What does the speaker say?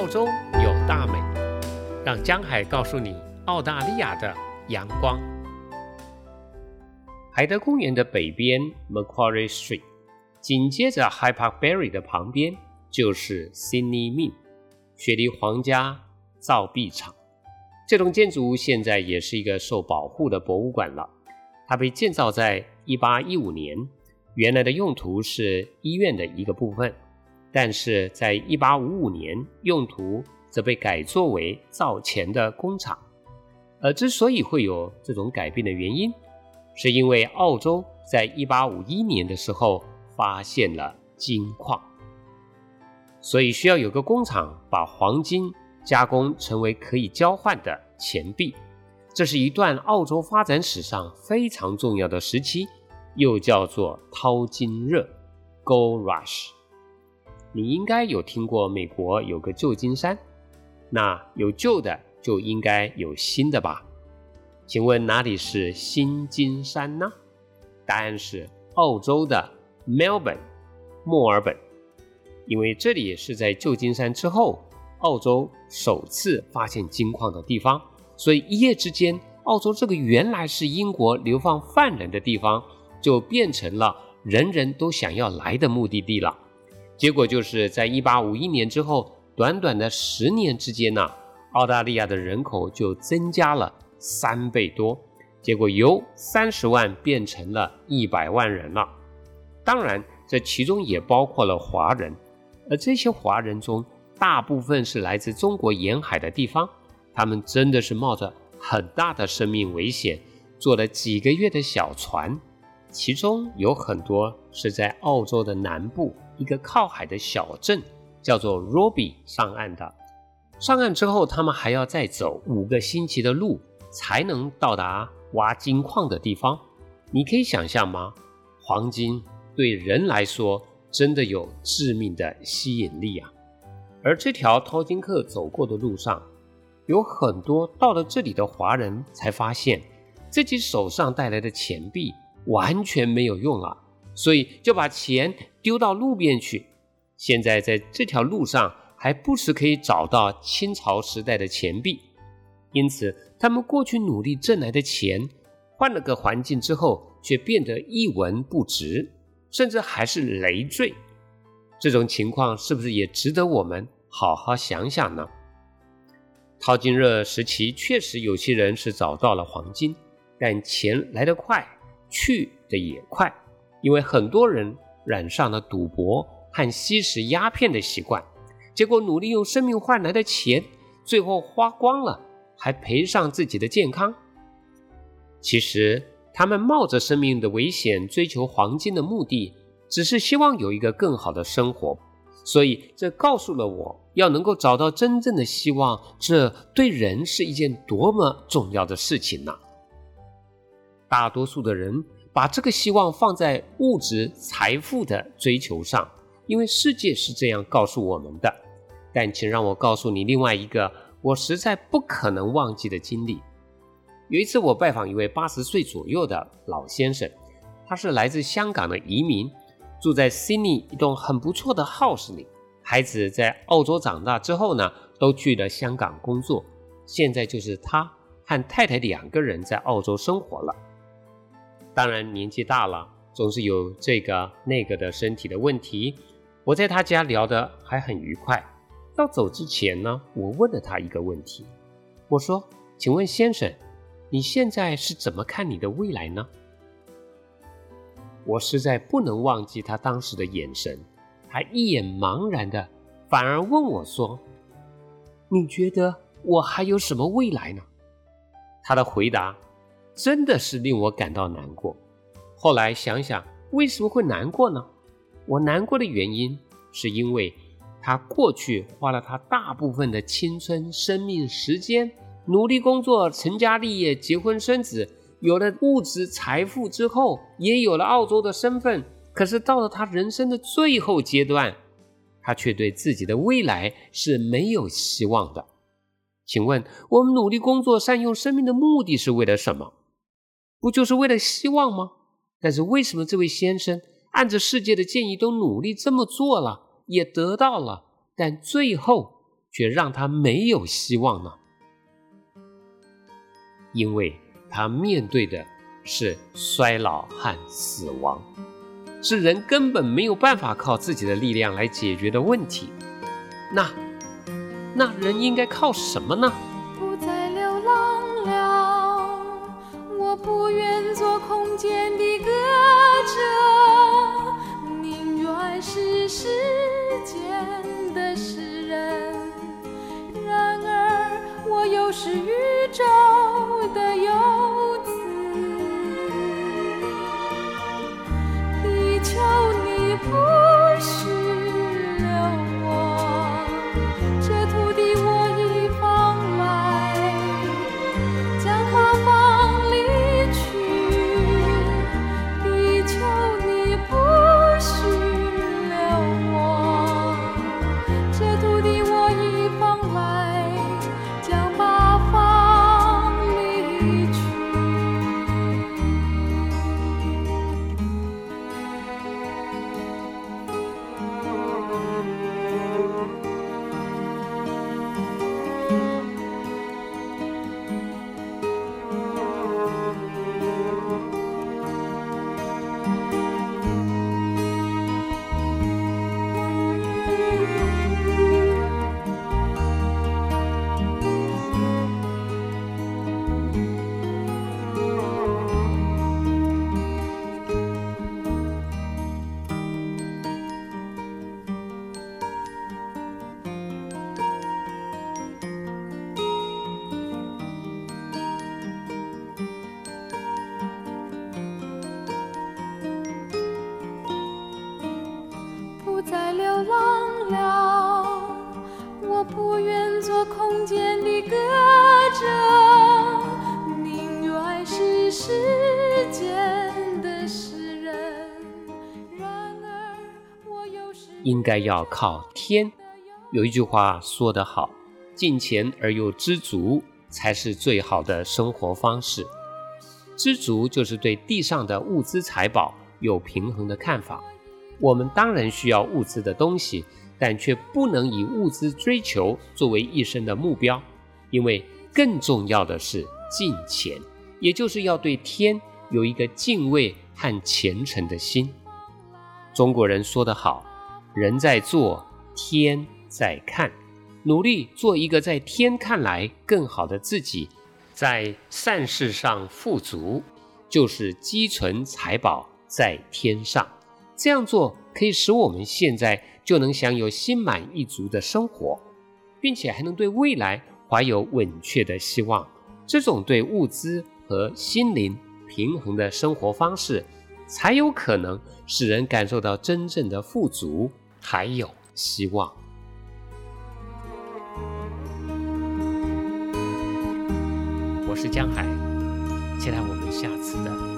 澳洲有大美，让江海告诉你澳大利亚的阳光。海德公园的北边 Macquarie Street，紧接着 High Park Berry 的旁边就是 Sydney Mint 雪梨皇家造币厂。这栋建筑现在也是一个受保护的博物馆了。它被建造在1815年，原来的用途是医院的一个部分。但是在1855年，用途则被改作为造钱的工厂。而之所以会有这种改变的原因，是因为澳洲在1851年的时候发现了金矿，所以需要有个工厂把黄金加工成为可以交换的钱币。这是一段澳洲发展史上非常重要的时期，又叫做淘金热 （Gold Rush）。你应该有听过美国有个旧金山，那有旧的就应该有新的吧？请问哪里是新金山呢？答案是澳洲的 Melbourne，墨尔本，因为这里是在旧金山之后，澳洲首次发现金矿的地方，所以一夜之间，澳洲这个原来是英国流放犯人的地方，就变成了人人都想要来的目的地了。结果就是在一八五一年之后，短短的十年之间呢，澳大利亚的人口就增加了三倍多，结果由三十万变成了一百万人了。当然，这其中也包括了华人，而这些华人中，大部分是来自中国沿海的地方，他们真的是冒着很大的生命危险，坐了几个月的小船，其中有很多是在澳洲的南部。一个靠海的小镇叫做 Roby 上岸的。上岸之后，他们还要再走五个星期的路，才能到达挖金矿的地方。你可以想象吗？黄金对人来说真的有致命的吸引力啊！而这条淘金客走过的路上，有很多到了这里的华人才发现，自己手上带来的钱币完全没有用了。所以就把钱丢到路边去。现在在这条路上还不时可以找到清朝时代的钱币，因此他们过去努力挣来的钱，换了个环境之后却变得一文不值，甚至还是累赘。这种情况是不是也值得我们好好想想呢？淘金热时期确实有些人是找到了黄金，但钱来得快，去的也快。因为很多人染上了赌博和吸食鸦片的习惯，结果努力用生命换来的钱，最后花光了，还赔上自己的健康。其实，他们冒着生命的危险追求黄金的目的，只是希望有一个更好的生活。所以，这告诉了我要能够找到真正的希望，这对人是一件多么重要的事情呢？大多数的人。把这个希望放在物质财富的追求上，因为世界是这样告诉我们的。但请让我告诉你另外一个我实在不可能忘记的经历。有一次，我拜访一位八十岁左右的老先生，他是来自香港的移民，住在悉尼一栋很不错的 house 里。孩子在澳洲长大之后呢，都去了香港工作，现在就是他和太太两个人在澳洲生活了。当然，年纪大了，总是有这个那个的身体的问题。我在他家聊得还很愉快。要走之前呢，我问了他一个问题，我说：“请问先生，你现在是怎么看你的未来呢？”我实在不能忘记他当时的眼神，他一眼茫然的，反而问我说：“你觉得我还有什么未来呢？”他的回答。真的是令我感到难过。后来想想，为什么会难过呢？我难过的原因是因为他过去花了他大部分的青春、生命、时间，努力工作、成家立业、结婚生子，有了物质财富之后，也有了澳洲的身份。可是到了他人生的最后阶段，他却对自己的未来是没有希望的。请问，我们努力工作、善用生命的目的是为了什么？不就是为了希望吗？但是为什么这位先生按着世界的建议都努力这么做了，也得到了，但最后却让他没有希望呢？因为他面对的是衰老和死亡，是人根本没有办法靠自己的力量来解决的问题。那，那人应该靠什么呢？间的不愿做空间的隔着，宁愿是时间的诗人。然而，我又是应该要靠天。有一句话说得好：“敬钱而又知足，才是最好的生活方式。”知足就是对地上的物资财宝有平衡的看法。我们当然需要物资的东西，但却不能以物资追求作为一生的目标，因为更重要的是敬钱，也就是要对天有一个敬畏和虔诚的心。中国人说得好。人在做，天在看，努力做一个在天看来更好的自己，在善事上富足，就是积存财宝在天上。这样做可以使我们现在就能享有心满意足的生活，并且还能对未来怀有稳确的希望。这种对物资和心灵平衡的生活方式，才有可能使人感受到真正的富足。还有希望。我是江海，期待我们下次的。